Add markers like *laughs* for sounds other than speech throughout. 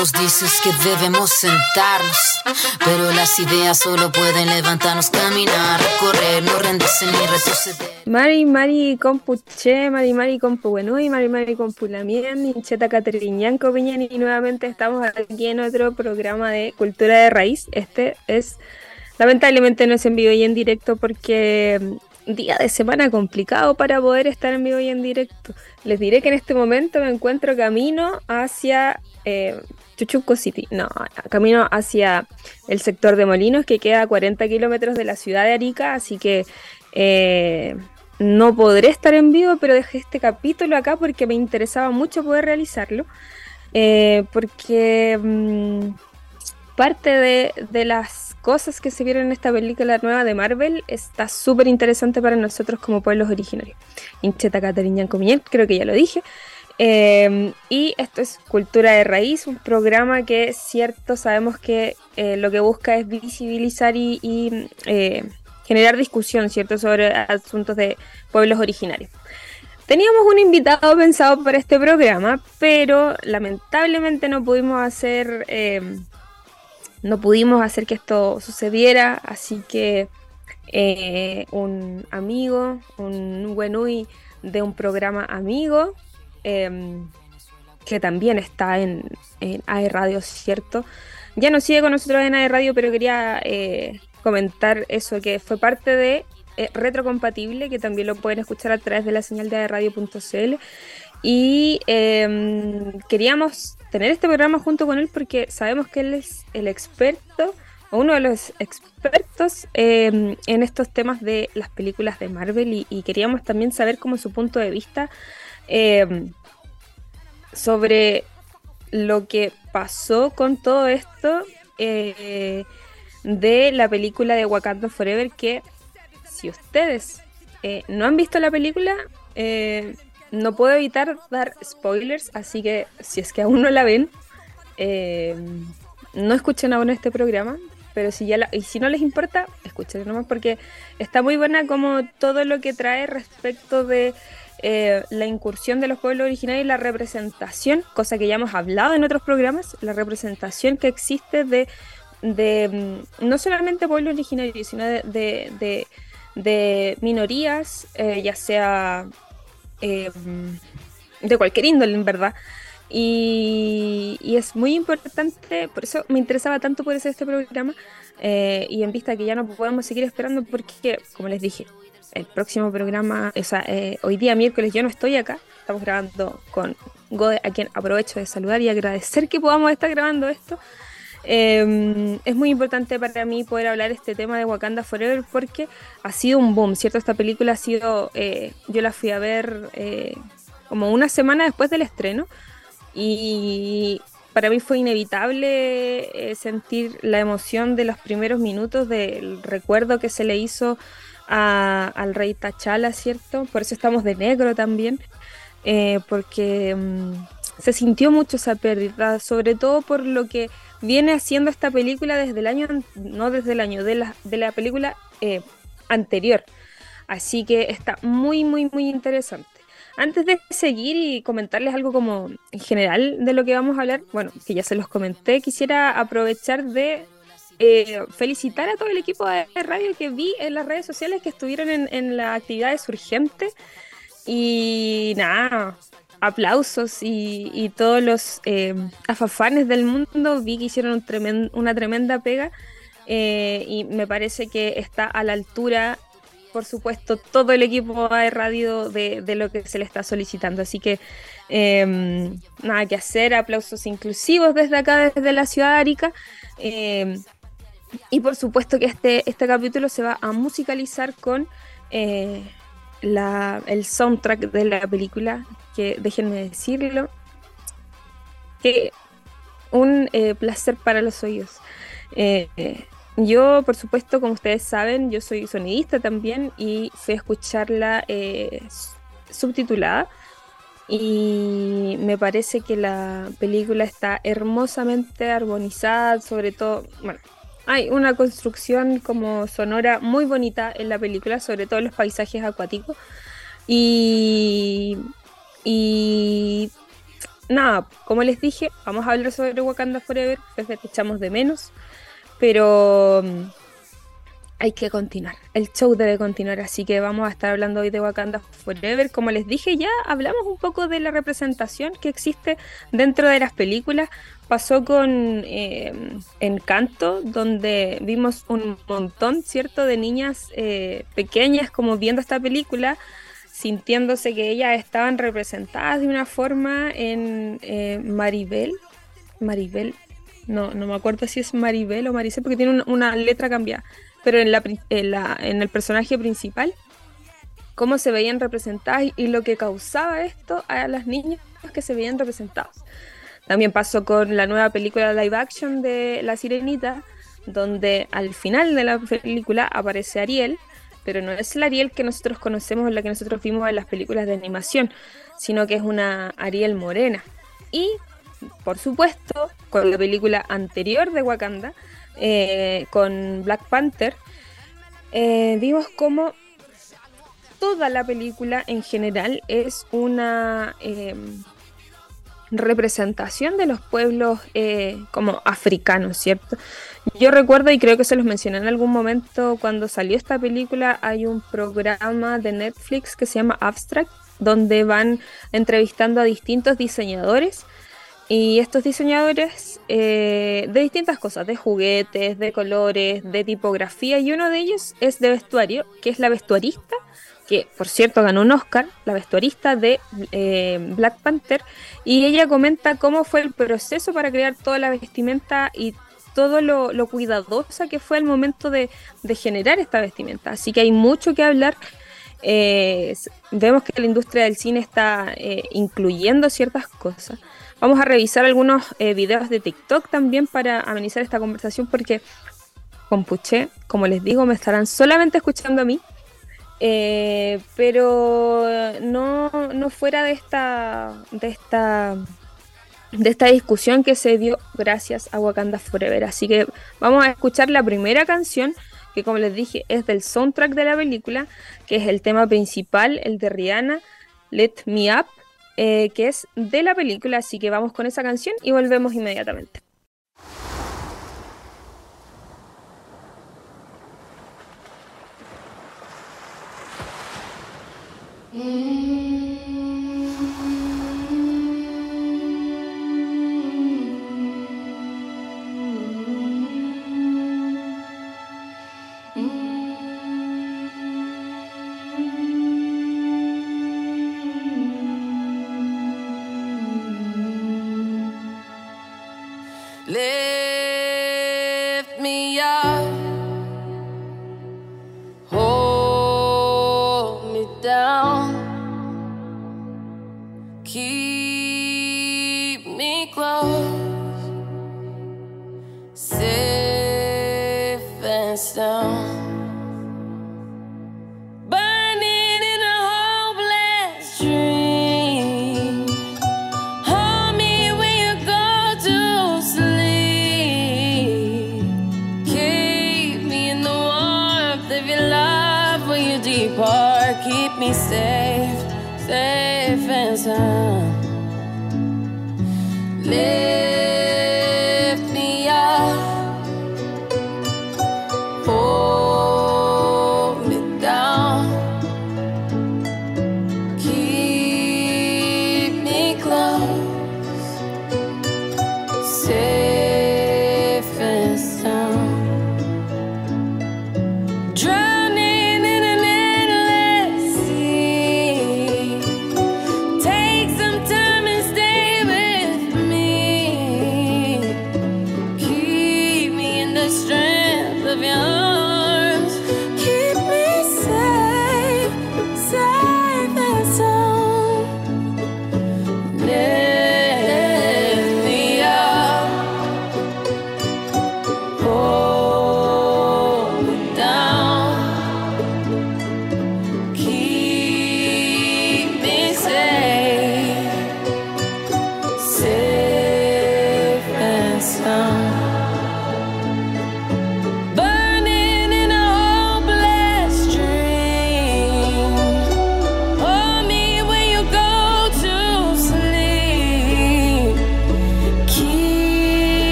nos dices que debemos sentarnos, pero las ideas solo pueden levantarnos, caminar, correr, no rendirse ni retroceder. Mari Mari Compuche, Mari Mari y Mari Mari Compulamien, Incheta Cateriñanco Piñen y nuevamente estamos aquí en otro programa de Cultura de Raíz. Este es, lamentablemente no es en vivo y en directo porque día de semana complicado para poder estar en vivo y en directo. Les diré que en este momento me encuentro camino hacia eh, Chuchuco City, no, camino hacia el sector de Molinos, que queda a 40 kilómetros de la ciudad de Arica, así que eh, no podré estar en vivo, pero dejé este capítulo acá porque me interesaba mucho poder realizarlo, eh, porque mm, parte de, de las cosas que se vieron en esta película nueva de Marvel está súper interesante para nosotros como pueblos originarios. Incheta Catariñan Comien, creo que ya lo dije. Em, y esto es Cultura de Raíz, un programa que cierto, sabemos que eh, lo que busca es visibilizar y, eh, generar discusión, ¿cierto?, sobre asuntos de pueblos originarios. Teníamos un invitado pensado para este programa, pero lamentablemente no pudimos hacer em, no pudimos hacer que esto sucediera, así que eh, un amigo, un Wenui de un programa amigo, em, que también está en, en AE Radio, ¿cierto? Ya no sigue con nosotros en AE Radio, pero quería eh, comentar eso, que fue parte de eh, Retrocompatible, que también lo pueden escuchar a través de la señal de aeradio.cl. Y em, queríamos tener este programa junto con él porque sabemos que él es el experto o uno de los expertos em, en estos temas de las películas de Marvel. Y, queríamos también saber como su punto de vista em, sobre lo que pasó con todo esto eh, de la película de Wakanda Forever que si ustedes eh, no han visto la película eh, no puedo evitar dar spoilers, así que si es que aún no la ven, eh, no escuchen aún este programa, pero si ya y si no les importa, escuchen nomás porque está muy buena como todo lo que trae respecto de eh, la incursión de los pueblos originarios y la representación, cosa que ya hemos hablado en otros programas, la representación que existe de, de mm, no solamente pueblos originarios, sino de, de, minorías, eh, ya sea Em, de cualquier índole, en verdad. Y, es muy importante, por eso me interesaba tanto poder hacer este programa eh, y en vista que ya no podemos seguir esperando porque, como les dije, el próximo programa, o sea, eh, hoy día miércoles yo no estoy acá, estamos grabando con Gode, a quien aprovecho de saludar y agradecer que podamos estar grabando esto. Em, es muy importante para mí poder hablar este tema de Wakanda Forever porque ha sido un boom, ¿cierto? Esta película ha sido, eh, yo la fui a ver eh, como una semana después del estreno y para mí fue inevitable eh, sentir la emoción de los primeros minutos del recuerdo que se le hizo al rey T'Challa, ¿cierto? Por eso estamos de negro también, porque mm, se sintió mucho esa pérdida, sobre todo por lo que viene haciendo esta película desde el año, no desde el año, de la, de la película eh, anterior. Así que está muy, muy, muy interesante. Antes de seguir y comentarles algo como en general de lo que vamos a hablar, bueno, que ya se los comenté, quisiera aprovechar de eh, felicitar a todo el equipo de radio que vi en las redes sociales que estuvieron en, en las actividades urgentes. Y nada, aplausos y, todos los eh, afafanes del mundo. Vi que hicieron una tremenda pega eh, y me parece que está a la altura, por supuesto, todo el equipo de radio de, lo que se le está solicitando. Así que em, nada que hacer, aplausos inclusivos desde acá, desde la ciudad de Arica. Em, y por supuesto que este, este capítulo se va a musicalizar con... Eh, el soundtrack de la película, que déjenme decirlo, que un eh, placer para los oídos. Eh, yo, por supuesto, como ustedes saben, yo soy sonidista también y fui a escucharla eh, subtitulada y me parece que la película está hermosamente armonizada, sobre todo, bueno, hay una construcción como sonora muy bonita en la película, sobre todo los paisajes acuáticos. Y, nada, como les dije, vamos a hablar sobre Wakanda Forever, que te echamos de menos, pero mm, hay que continuar. El show debe continuar, así que vamos a estar hablando hoy de Wakanda Forever. Como les dije ya, hablamos un poco de la representación que existe dentro de las películas. Pasó con eh, Encanto, donde vimos un montón, ¿cierto?, de niñas eh, pequeñas como viendo esta película sintiéndose que ellas estaban representadas de una forma en eh, Maribel. Maribel, no, no me acuerdo si es Maribel o Maricel porque tiene una, letra cambiada, pero en, la, en, el personaje principal, cómo se veían representadas y lo que causaba esto a las niñas que se veían representadas. También pasó con la nueva película live action de La Sirenita, donde al final de la película aparece Ariel, pero no es la Ariel que nosotros conocemos la que nosotros vimos en las películas de animación, sino que es una Ariel morena. Y, por supuesto, con la película anterior de Wakanda, eh, con Black Panther, eh, vimos como toda la película en general es una eh, representación de los pueblos como africanos, ¿cierto? Yo recuerdo, y creo que se los mencioné en algún momento, cuando salió esta película, hay un programa de Netflix que se llama Abstract, donde van entrevistando a distintos diseñadores. Y estos diseñadores eh, de distintas cosas, de juguetes, de colores, de tipografía, y uno de ellos es de vestuario, que es la vestuarista, que por cierto ganó un Oscar, la vestuarista de eh, Black Panther, y ella comenta cómo fue el proceso para crear toda la vestimenta y todo lo, cuidadosa que fue el momento de, generar esta vestimenta. Así que hay mucho que hablar. Eh, vemos que la industria del cine está eh, incluyendo ciertas cosas. Vamos a revisar algunos videos de TikTok también para amenizar esta conversación porque con Puché, como les digo, me estarán solamente escuchando a mí. Pero no, no fuera de esta, de esta de esta discusión que se dio gracias a Wakanda Forever. Así que vamos a escuchar la primera canción, que como les dije es del soundtrack de la película, que es el tema principal, el de Rihanna, Let Me Up, eh, que es de la película. Así que vamos con esa canción y volvemos inmediatamente. Mm.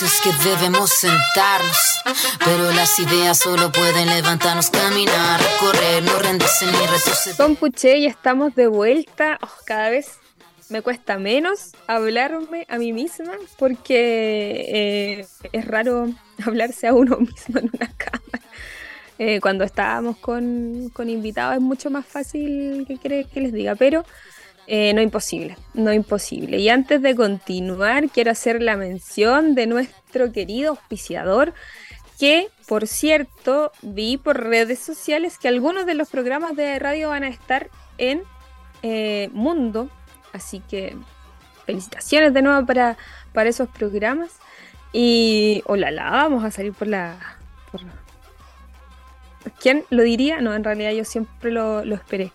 Dices que debemos sentarnos, pero las ideas solo pueden levantarnos, caminar, correr, no rendirse ni retroceder. Compuche, y estamos de vuelta. Oh, cada vez me cuesta menos hablarme a mí misma porque eh, es raro *laughs* hablarse a uno mismo en una cámara. Eh, cuando estábamos con, con, invitados es mucho más fácil que, que les diga, pero eh, no imposible, no imposible. Y antes de continuar, quiero hacer la mención de nuestro querido auspiciador, que por cierto vi por redes sociales que algunos de los programas de radio van a estar en eh, Mundo, así que felicitaciones de nuevo para, para esos programas. Y hola, la vamos a salir por la... ¿Quién lo diría? No, en realidad yo siempre lo, lo esperé.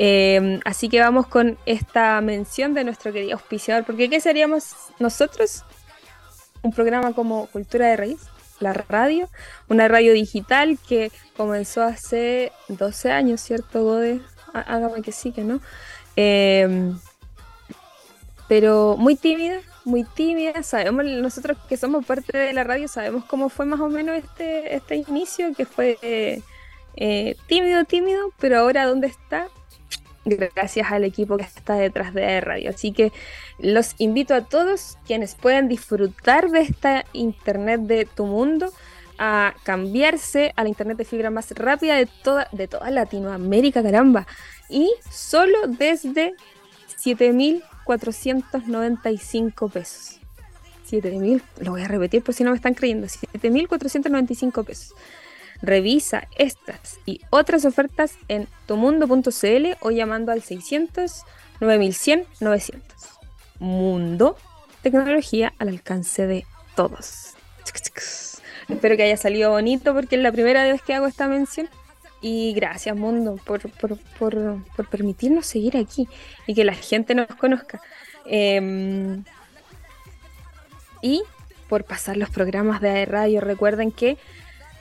Em, así que vamos con esta mención de nuestro querido auspiciador, porque ¿qué seríamos nosotros? Un programa como Cultura de Raíz, la radio, una radio digital que comenzó hace 12 años, ¿cierto, Gode? Hágame que sí, que no. Em, pero muy tímida, muy tímida. Sabemos, nosotros que somos parte de la radio, sabemos cómo fue más o menos este, este inicio, que fue eh, tímido, tímido, pero ahora ¿dónde está? Gracias al equipo que está detrás de radio. Así que los invito a todos quienes puedan disfrutar de esta internet de tu mundo a cambiarse a la internet de fibra más rápida de toda, de toda Latinoamérica, caramba. Y solo desde 7.495 pesos. 7.000, lo voy a repetir por si no me están creyendo, 7.495 pesos. Revisa estas y otras ofertas en tumundo.cl o llamando al 600 9100 900. Mundo, tecnología al alcance de todos. Espero que haya salido bonito porque es la primera vez que hago esta mención. Y gracias, Mundo, por, permitirnos seguir aquí y que la gente nos conozca. Em, y por pasar los programas de radio. Recuerden que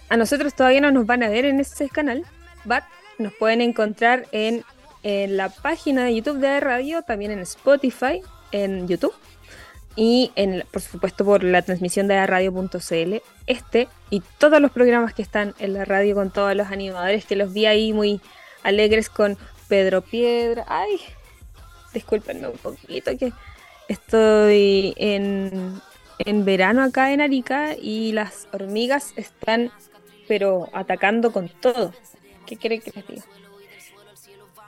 a nosotros todavía no nos van a ver en ese canal, but nos pueden encontrar en, la página de YouTube de Radio, también en Spotify, en YouTube y en, por supuesto por la transmisión de radio.cl. Este y todos los programas que están en la radio con todos los animadores que los vi ahí muy alegres con Pedro Piedra. Ay, discúlpenme un poquito que estoy en, en verano acá en Arica y las hormigas están pero atacando con todo. ¿Qué creen que les diga?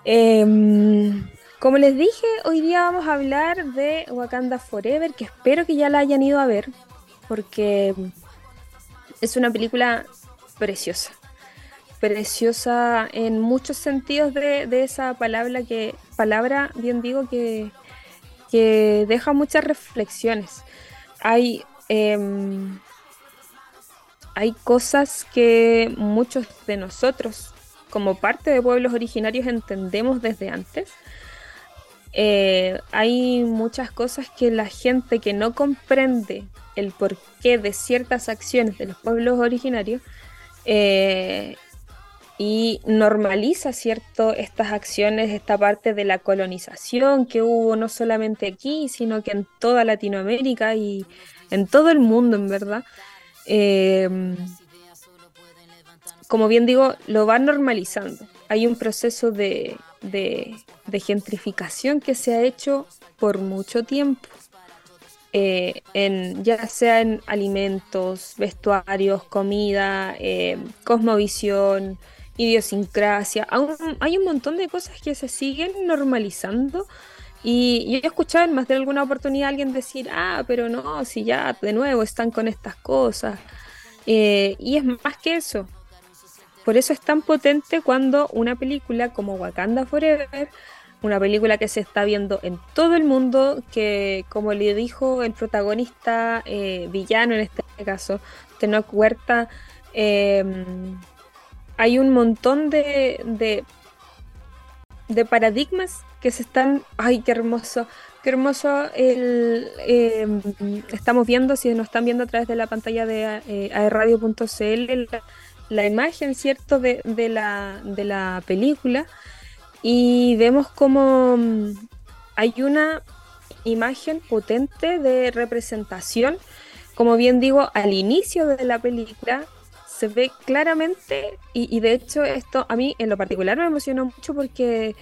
Em, como les dije, hoy día vamos a hablar de Wakanda Forever, que espero que ya la hayan ido a ver, porque es una película preciosa. Preciosa en muchos sentidos de, esa palabra que, palabra, bien digo, que, que deja muchas reflexiones. Hay em, hay cosas que muchos de nosotros, como parte de pueblos originarios, entendemos desde antes. Eh, hay muchas cosas que la gente que no comprende el porqué de ciertas acciones de los pueblos originarios eh, y normaliza cierto estas acciones, esta parte de la colonización que hubo no solamente aquí, sino que en toda Latinoamérica y en todo el mundo, en verdad. Em, como bien digo, lo va normalizando. Hay un proceso de, gentrificación que se ha hecho por mucho tiempo. Eh, ya sea en alimentos, vestuarios, comida, em, cosmovisión, idiosincrasia. hay un montón de cosas que se siguen normalizando y yo he escuchado en más de alguna oportunidad a alguien decir, ah, pero no, si ya de nuevo están con estas cosas. Eh, y es más que eso. Por eso es tan potente cuando una película como Wakanda Forever, una película que se está viendo en todo el mundo, que como le dijo el protagonista eh, villano en este caso, Tenoch Huerta, em, hay un montón de, de paradigmas que se están, ay, qué hermoso, qué hermoso el, em, estamos viendo, si nos están viendo a través de la pantalla de eh, aerradio.cl, la, imagen, ¿cierto?, de, de, la, de la película y vemos como mm, hay una imagen potente de representación como bien digo, al inicio de la película se ve claramente, y, de hecho esto a mí en lo particular me emocionó mucho porque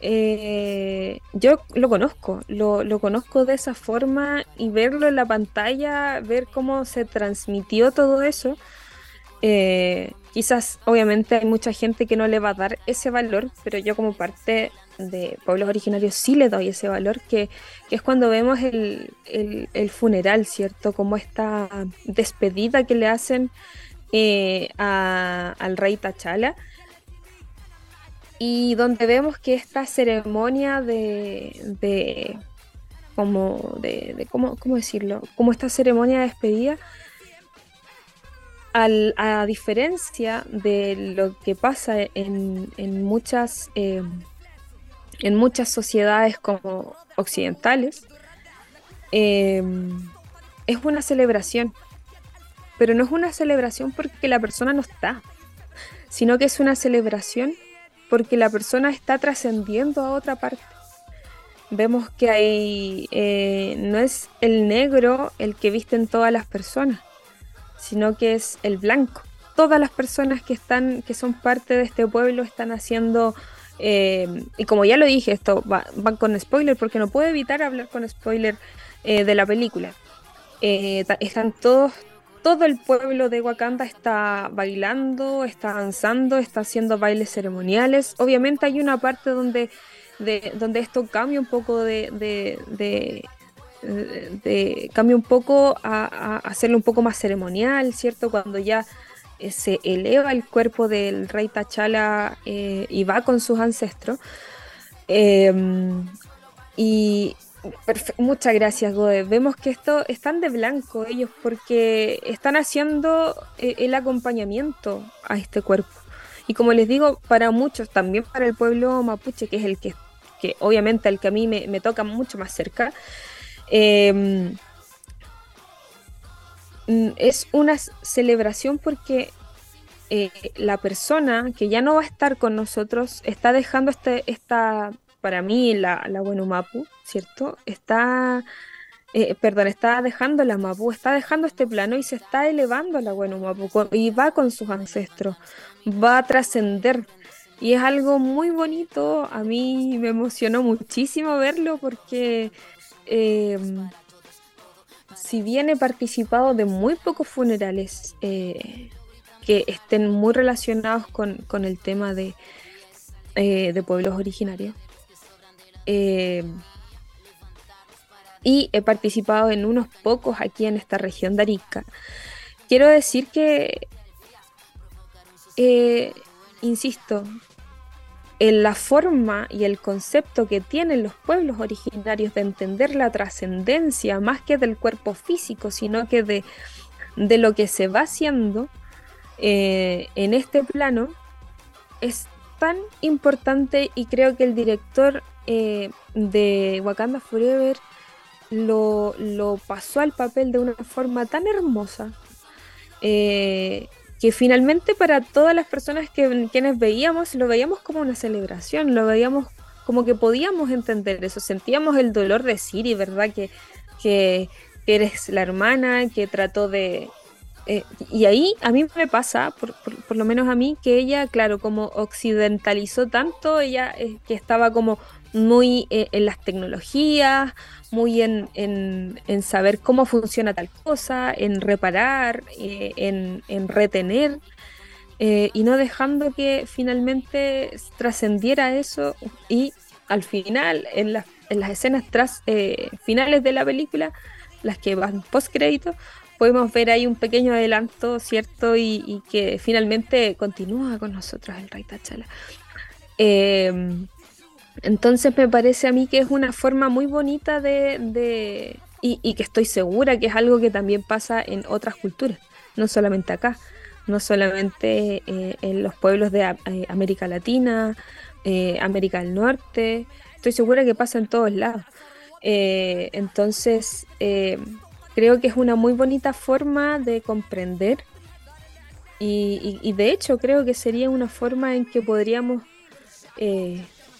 eh, yo lo conozco, lo, lo, conozco de esa forma y verlo en la pantalla, ver cómo se transmitió todo eso, eh, quizás obviamente hay mucha gente que no le va a dar ese valor, pero yo como parte de pueblos originarios sí le doy ese valor, que, que es cuando vemos el, el, el, funeral, ¿cierto? Como esta despedida que le hacen eh, al rey Tachala. Y donde vemos que esta ceremonia de, de como de, ¿cómo, decirlo? Como esta ceremonia de despedida, a diferencia de lo que pasa en, muchas eh, en muchas sociedades como occidentales, eh, es una celebración pero no es una celebración porque la persona no está, sino que es una celebración porque la persona está trascendiendo a otra parte. Vemos que hay, eh, no es el negro el que visten todas las personas, sino que es el blanco. Todas las personas que están, que son parte de este pueblo, están haciendo eh, y como ya lo dije, esto va, con spoiler porque no puedo evitar hablar con spoiler eh, de la película. están todos todo el pueblo de Wakanda está bailando, está danzando, está haciendo bailes ceremoniales. Obviamente hay una parte donde, donde esto cambia un poco de, cambia un poco a, hacerlo un poco más ceremonial, ¿cierto? Cuando ya eh, se eleva el cuerpo del rey T'Challa eh, y va con sus ancestros. Em, y Muchas gracias, Goe. Vemos que esto están de blanco ellos porque están haciendo eh, el acompañamiento a este cuerpo. Y como les digo, para muchos, también para el pueblo mapuche, que es el que, que obviamente el que a mí me, toca mucho más cerca, em, mm, es una celebración porque eh, la persona que ya no va a estar con nosotros está dejando este, esta para mí la, la Mapu, ¿cierto? Está, eh, perdón, está dejando la Mapu, está dejando este plano y se está elevando la Mapu y va con sus ancestros, va a trascender. Y es algo muy bonito, a mí me emocionó muchísimo verlo porque em, si bien he participado de muy pocos funerales eh, que estén muy relacionados con, el tema de, eh, de pueblos originarios, eh, y he participado en unos pocos aquí en esta región de Arica. Quiero decir que, eh, insisto, en la forma y el concepto que tienen los pueblos originarios de entender la trascendencia, más que del cuerpo físico, sino que de, de lo que se va haciendo eh, en este plano, es tan importante y creo que el director eh, de Wakanda Forever lo, pasó al papel de una forma tan hermosa eh, que finalmente para todas las personas que quienes veíamos lo veíamos como una celebración, lo veíamos como que podíamos entender eso, sentíamos el dolor de Siri, ¿verdad? Que, que eres la hermana que trató de, eh, y ahí a mí me pasa, por, por, lo menos a mí, que ella, claro, como occidentalizó tanto, ella que estaba como muy eh, en las tecnologías, muy en, en, saber cómo funciona tal cosa, en reparar, eh, en, en, retener, eh, y no dejando que finalmente trascendiera eso y al final, en, en las escenas tras, finales de la película, las que van post crédito, podemos ver ahí un pequeño adelanto, ¿cierto? Y, y que finalmente continúa con nosotros el Rey Tachala. Eh, entonces me parece a mí que es una forma muy bonita de, y, que estoy segura que es algo que también pasa en otras culturas, no solamente acá, no solamente eh, en los pueblos de eh, América Latina, eh, América del Norte, estoy segura que pasa en todos lados. entonces, creo que es una muy bonita forma de comprender y, de hecho creo que sería una forma en que podríamos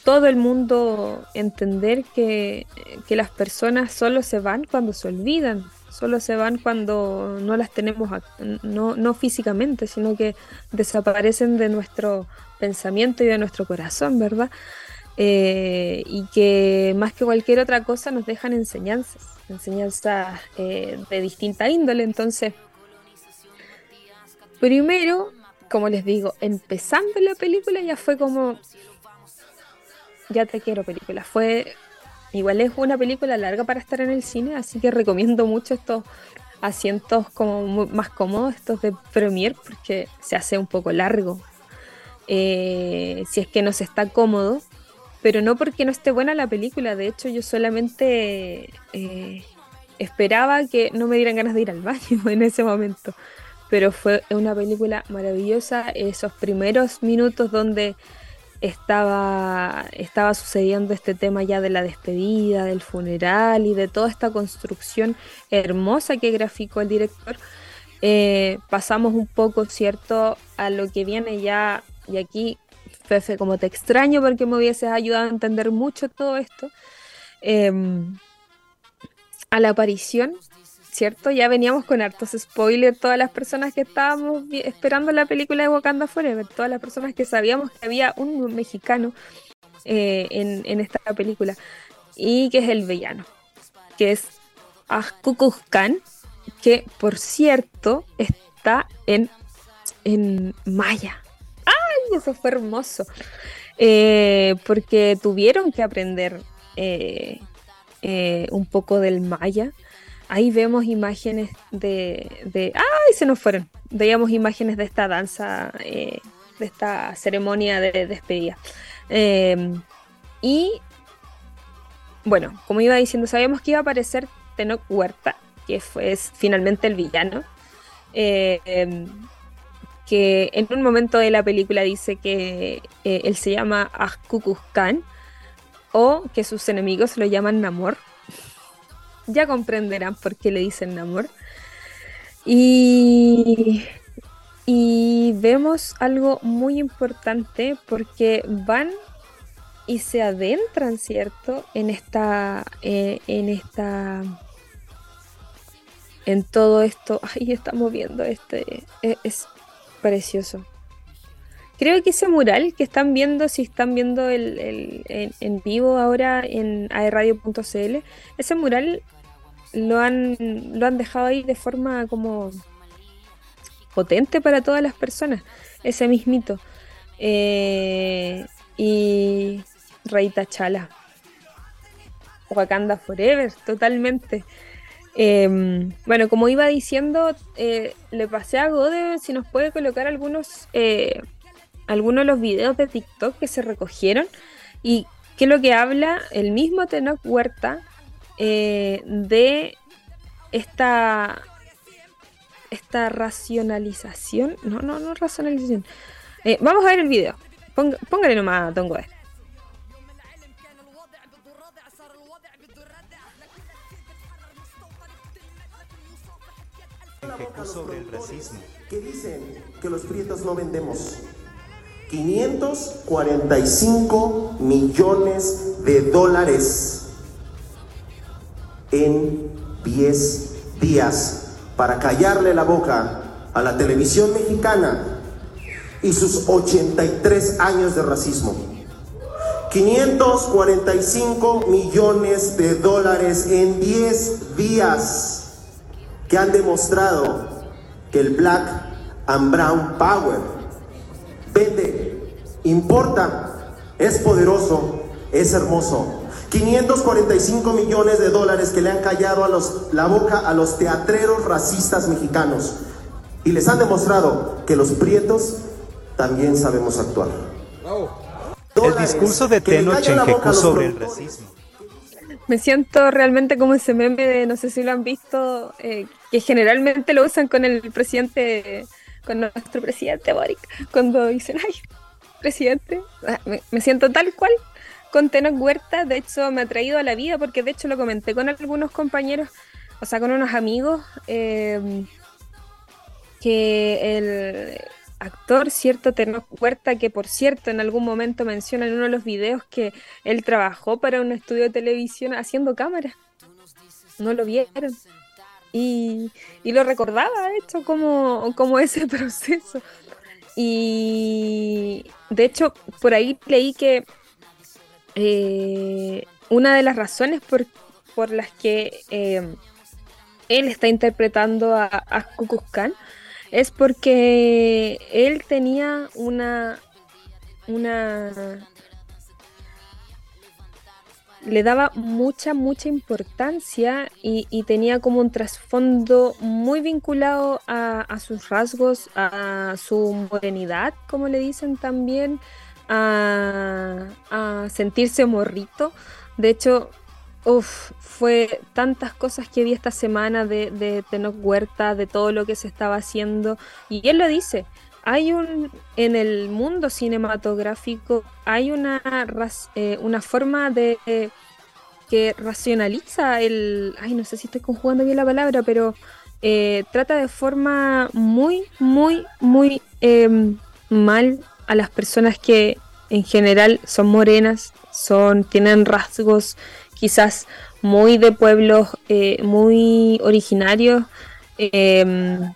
todo el mundo entender que, las personas solo se van cuando se olvidan, solo se van cuando no las tenemos, no, no físicamente, sino que desaparecen de nuestro pensamiento y de nuestro corazón, ¿verdad? Eh, y que más que cualquier otra cosa nos dejan enseñanzas, enseñanzas eh, de distinta índole. Entonces, primero, como les digo, empezando la película ya fue como, ya te quiero película, fue Igual es una película larga para estar en el cine, así que recomiendo mucho estos asientos como más cómodos, estos de Premiere, porque se hace un poco largo. Eh, si es que no se está cómodo, pero no porque no esté buena la película. De hecho, yo solamente eh, esperaba que no me dieran ganas de ir al baño *laughs* en ese momento. Pero fue una película maravillosa. Esos primeros minutos donde estaba, estaba sucediendo este tema ya de la despedida, del funeral y de toda esta construcción hermosa que graficó el director, eh, pasamos un poco, ¿cierto?, a lo que viene ya, y aquí, Fefe, como te extraño porque me hubieses ayudado a entender mucho todo esto, em, a la aparición ¿cierto? Ya veníamos con hartos spoilers, todas las personas que estábamos esperando la película de Wakanda Forever, todas las personas que sabíamos que había un mexicano eh, en, esta película y que es el villano, que es Khan, que por cierto está en, en Maya. ¡Ay! Eso fue hermoso. Eh, porque tuvieron que aprender eh, un poco del Maya ahí vemos imágenes de, ¡Ay! Se nos fueron. Veíamos imágenes de esta danza, eh, de esta ceremonia de despedida. Em, y bueno, como iba diciendo, sabíamos que iba a aparecer Tenoch Huerta, que fue finalmente el villano. Em, que en un momento de la película dice que eh, él se llama Ahkukus Khan o que sus enemigos lo llaman Namor ya comprenderán por qué le dicen Namor. Y, y vemos algo muy importante porque van y se adentran, ¿cierto? En esta, eh, en esta, en todo esto. *laughs* Ahí estamos viendo este, e, es, precioso. Creo que ese mural que están viendo, si están viendo el, en, vivo ahora en aerradio.cl, ese mural lo han, lo han dejado ahí de forma como potente para todas las personas, ese mismito. Eh, y Reita Chala. Wakanda Forever, totalmente. Em, bueno, como iba diciendo, eh, le pasé a Gode si nos puede colocar algunos, eh, algunos de los videos de TikTok que se recogieron y que lo que habla el mismo Tenoch Huerta eh, de esta, esta racionalización. No, no, no racionalización. Eh, vamos a ver el video. póngale nomás a Tongo. sobre el racismo. Que dicen que los prietos no vendemos. 545 millones de dólares en 10 días para callarle la boca a la televisión mexicana y sus 83 años de racismo. 545 millones de dólares en 10 días que han demostrado que el Black and Brown Power vende, importa, es poderoso, es hermoso 545 millones de dólares que le han callado a los, la boca a los teatreros racistas mexicanos y les han demostrado que los prietos también sabemos actuar. El discurso de Tenoch Chequecu sobre el racismo. Me siento realmente como ese meme de, no sé si lo han visto, eh, que generalmente lo usan con el presidente, con nuestro presidente Boric, cuando dicen, ay, presidente, ah, me siento tal cual con Tenoch Huerta, de hecho, me ha traído a la vida porque de hecho lo comenté con algunos compañeros, o sea, con unos amigos, eh, que el actor, cierto, Tenoch Huerta, que por cierto en algún momento menciona en uno de los videos que él trabajó para un estudio de televisión haciendo cámara. No lo vieron. y, lo recordaba, de hecho, como, como ese *laughs* proceso. Y de hecho, por ahí leí que eh, una de las razones por, por las que eh, él está interpretando a, a Kukulkan es porque él tenía una, una le daba mucha, mucha importancia y, tenía como un trasfondo muy vinculado a, sus rasgos, a su morenidad, como le dicen también, a, sentirse morrito. De hecho, fue tantas cosas que vi esta semana de, de Tenoch Huerta, de todo lo que se estaba haciendo. Y él lo dice, hay un en el mundo cinematográfico hay una eh, una forma de que racionaliza el ay no sé si estoy conjugando bien la palabra pero eh, trata de forma muy muy muy em, mal a las personas que en general son morenas son tienen rasgos quizás muy de pueblos eh, muy originarios em,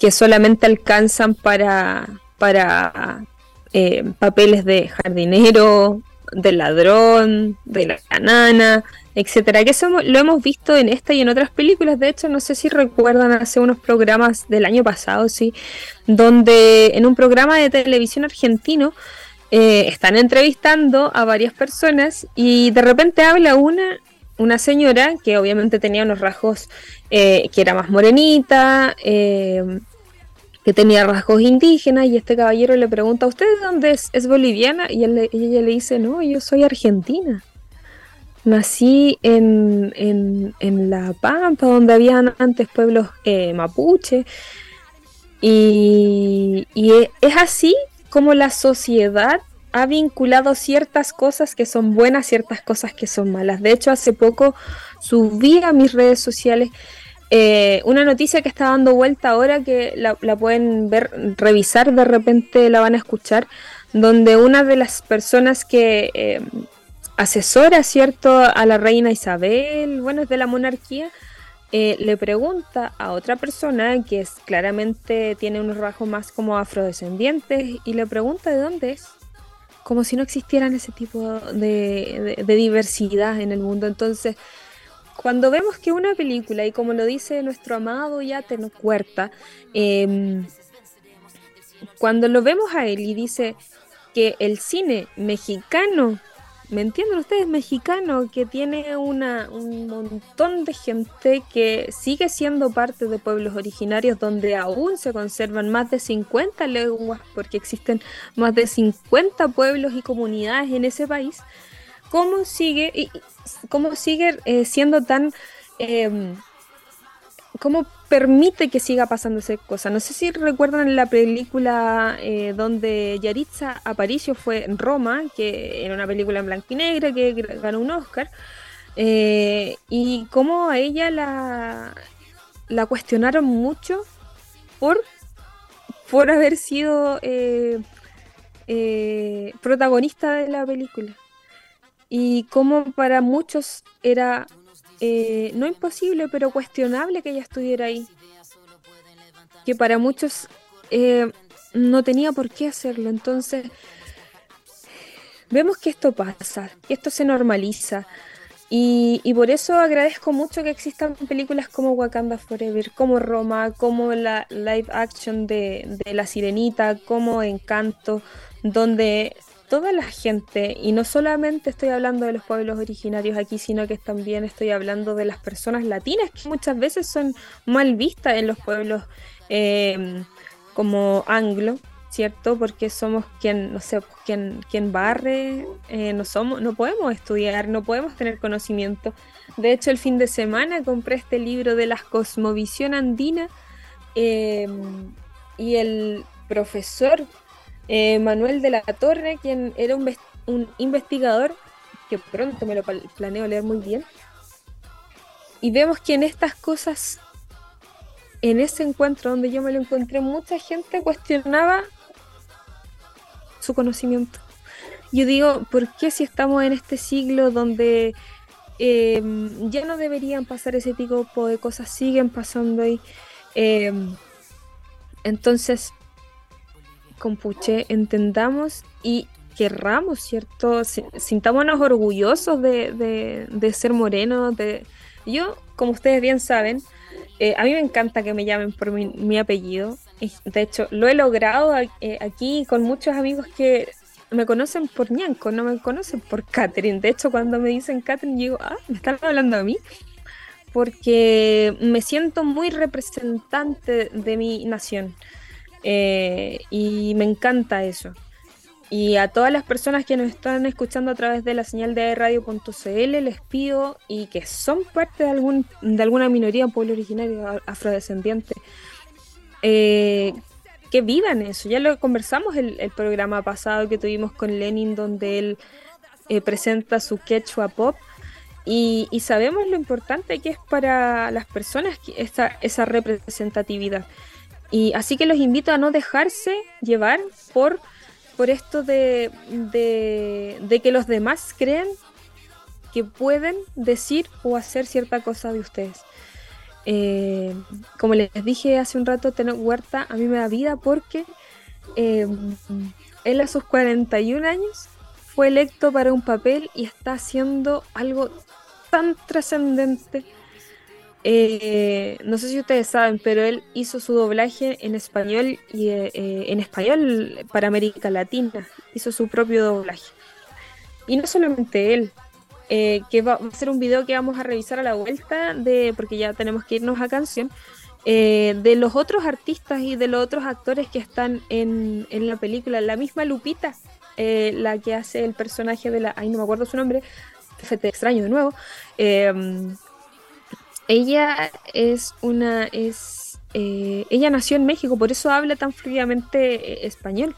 que solamente alcanzan para, para eh, papeles de jardinero, de ladrón, de la canana, etcétera. Que eso lo hemos visto en esta y en otras películas. De hecho, no sé si recuerdan hace unos programas del año pasado, sí, donde en un programa de televisión argentino eh, están entrevistando a varias personas y de repente habla una una señora que obviamente tenía unos rasgos eh, que era más morenita, eh, que tenía rasgos indígenas y este caballero le pregunta, ¿usted de dónde es? ¿Es boliviana? Y, ella le dice, no, yo soy argentina. Nací en, en, La Pampa, donde habían antes pueblos eh, mapuche. Y, y es así como la sociedad ha vinculado ciertas cosas que son buenas, ciertas cosas que son malas. De hecho, hace poco subí a mis redes sociales eh, una noticia que está dando vuelta ahora que la, pueden ver, revisar, de repente la van a escuchar, donde una de las personas que eh, asesora, ¿cierto?, a la reina Isabel, bueno, es de la monarquía, eh, le pregunta a otra persona que es claramente tiene unos rasgos más como afrodescendientes y le pregunta de dónde es como si no existieran ese tipo de diversidad en el mundo entonces cuando vemos que una película, y como lo dice nuestro amado ya Huerta, eh, cuando lo vemos a él y dice que el cine mexicano, ¿me entienden ustedes? Mexicano, que tiene un montón de gente que sigue siendo parte de pueblos originarios donde aún se conservan más de 50 lenguas, porque existen más de 50 pueblos y comunidades en ese país cómo sigue, y, cómo sigue eh, siendo tan... Em, ¿Cómo permite que siga pasando esa cosa? No sé si recuerdan la película eh, donde Yaritza Aparicio fue en Roma, que era una película en blanco y negro que ganó un Oscar, eh, y cómo a ella la, la cuestionaron mucho por, por haber sido protagonista de la película y como para muchos era eh, no imposible, pero cuestionable que ella estuviera ahí. Que para muchos eh, no tenía por qué hacerlo. Entonces, vemos que esto pasa, que esto se normaliza. Y, por eso agradezco mucho que existan películas como Wakanda Forever, como Roma, como la live action de, de La Sirenita, como Encanto, donde toda la gente, y no solamente estoy hablando de los pueblos originarios aquí, sino que también estoy hablando de las personas latinas que muchas veces son mal vistas en los pueblos eh, como anglo, ¿cierto? Porque somos quien, no sé, quien, quien barre, eh, no somos, no podemos estudiar, no podemos tener conocimiento. De hecho, el fin de semana compré este libro de la cosmovisión andina eh, y el profesor eh, Manuel de la Torre, quien era un, investigador que pronto me lo planeo leer muy bien. Y vemos que en estas cosas, en ese encuentro donde yo me lo encontré, mucha gente cuestionaba su conocimiento. Yo digo, ¿por qué si estamos en este siglo donde em, ya no deberían pasar ese tipo de cosas, siguen pasando ahí. Em, entonces, compuche, entendamos y querramos, ¿cierto? Sintámonos orgullosos de, de, ser morenos. De... Yo, como ustedes bien saben, eh, a mí me encanta que me llamen por mi, apellido. De hecho, lo he logrado eh, aquí con muchos amigos que me conocen por Ñanco, no me conocen por Catherine. De hecho, cuando me dicen Catherine, digo, ah, me están hablando a mí. Porque me siento muy representante de mi nación. Eh, y me encanta eso. Y a todas las personas que nos están escuchando a través de la señal de radio.cl les pido y que son parte de, algún, de alguna minoría, pueblo originario afrodescendiente, eh, que vivan eso. Ya lo conversamos el, el, programa pasado que tuvimos con Lenin, donde él eh, presenta su quechua pop. Y, sabemos lo importante que es para las personas esa, esa representatividad. Y así que los invito a no dejarse llevar por por esto de, de, que los demás creen que pueden decir o hacer cierta cosa de ustedes. Eh, como les dije hace un rato, Teno Huerta a mí me da vida porque eh, él a sus 41 años fue electo para un papel y está haciendo algo tan trascendente eh, no sé si ustedes saben, pero él hizo su doblaje en español y eh, eh, en español para América Latina. Hizo su propio doblaje. Y no solamente él, que va, a ser un video que vamos a revisar a la vuelta, de, porque ya tenemos que irnos a canción, de los otros artistas y de los otros actores que están en, en la película. La misma Lupita, la que hace el personaje de la... Ay, no me acuerdo su nombre, te extraño de nuevo. Ella es una, es, eh, ella nació en México, por eso habla tan fluidamente eh, español.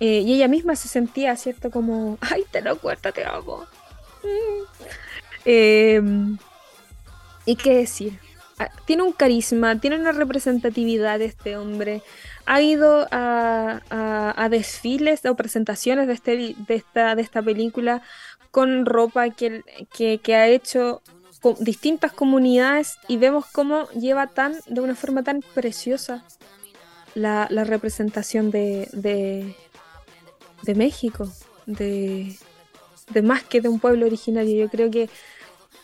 Eh, y ella misma se sentía, ¿cierto? Como, ay, te lo cuento, te amo. Mm. Em, ¿Y qué decir? Ah, tiene un carisma, tiene una representatividad este hombre. Ha ido a, a, desfiles o presentaciones de, este, de, esta, de esta película con ropa que, que, que ha hecho distintas comunidades y vemos cómo lleva tan, de una forma tan preciosa la, representación de, de, México, de, más que de un pueblo originario. Yo creo que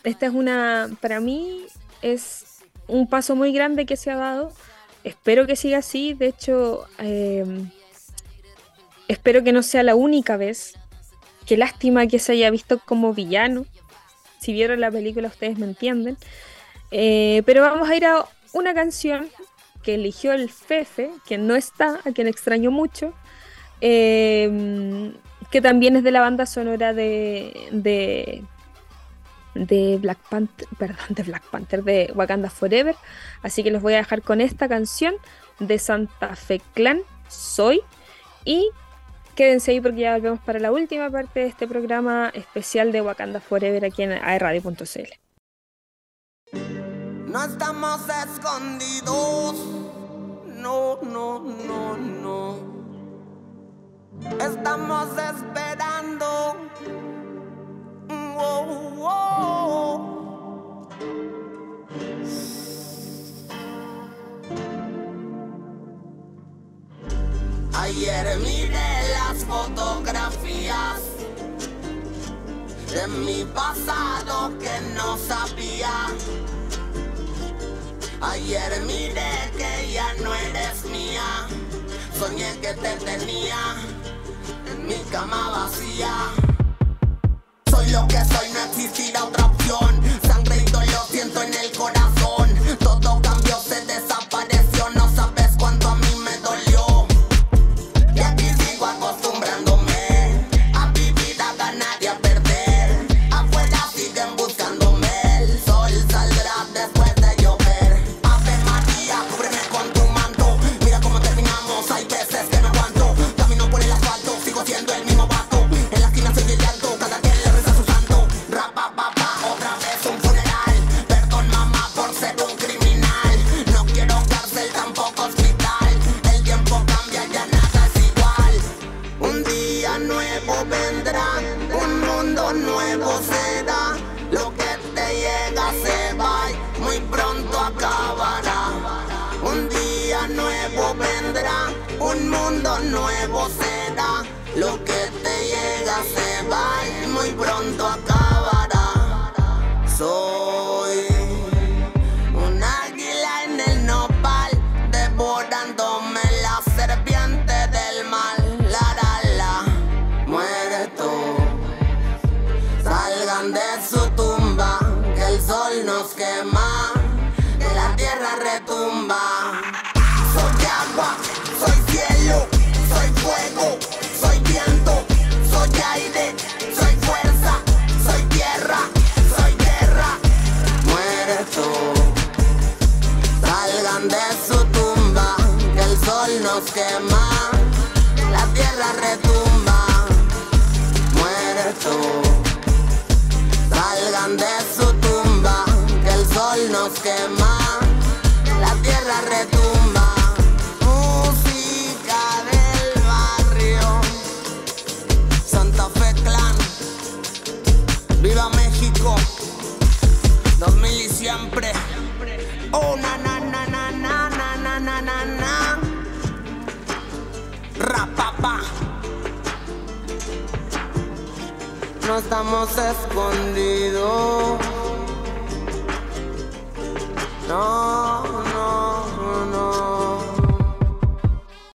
esta es una, para mí es un paso muy grande que se ha dado. Espero que siga así. De hecho, eh, espero que no sea la única vez. Qué lástima que se haya visto como villano si vieron la película ustedes me entienden. Eh, pero vamos a ir a una canción que eligió el Fefe, que no está, a quien extraño mucho, em, que también es de la banda sonora de, de, de Black Panther, *laughs* perdón, de Black Panther, de Wakanda Forever. Así que los voy a dejar con esta canción de Santa Fe Clan, Soy, y Quédense ahí porque ya volvemos para la última parte de este programa especial de Wakanda Forever aquí en aerradio.cl. No estamos escondidos, no, no, no, no. Estamos esperando. Ayer miré las fotografías de mi pasado que no sabía. Ayer miré que ya no eres mía. Soñé que te tenía en mi cama vacía. Soy lo que soy, no existirá otra opción. Sangre y dolor siento en el De su tumba, que el sol nos quema, que la tierra retumba. Soy agua, soy cielo, soy fuego, soy viento, soy aire, soy fuerza, soy tierra, soy guerra. Muere tú. Salgan de su tumba, que el sol nos quema, la tierra retumba. Muere that no estamos escondidos. No, no, no.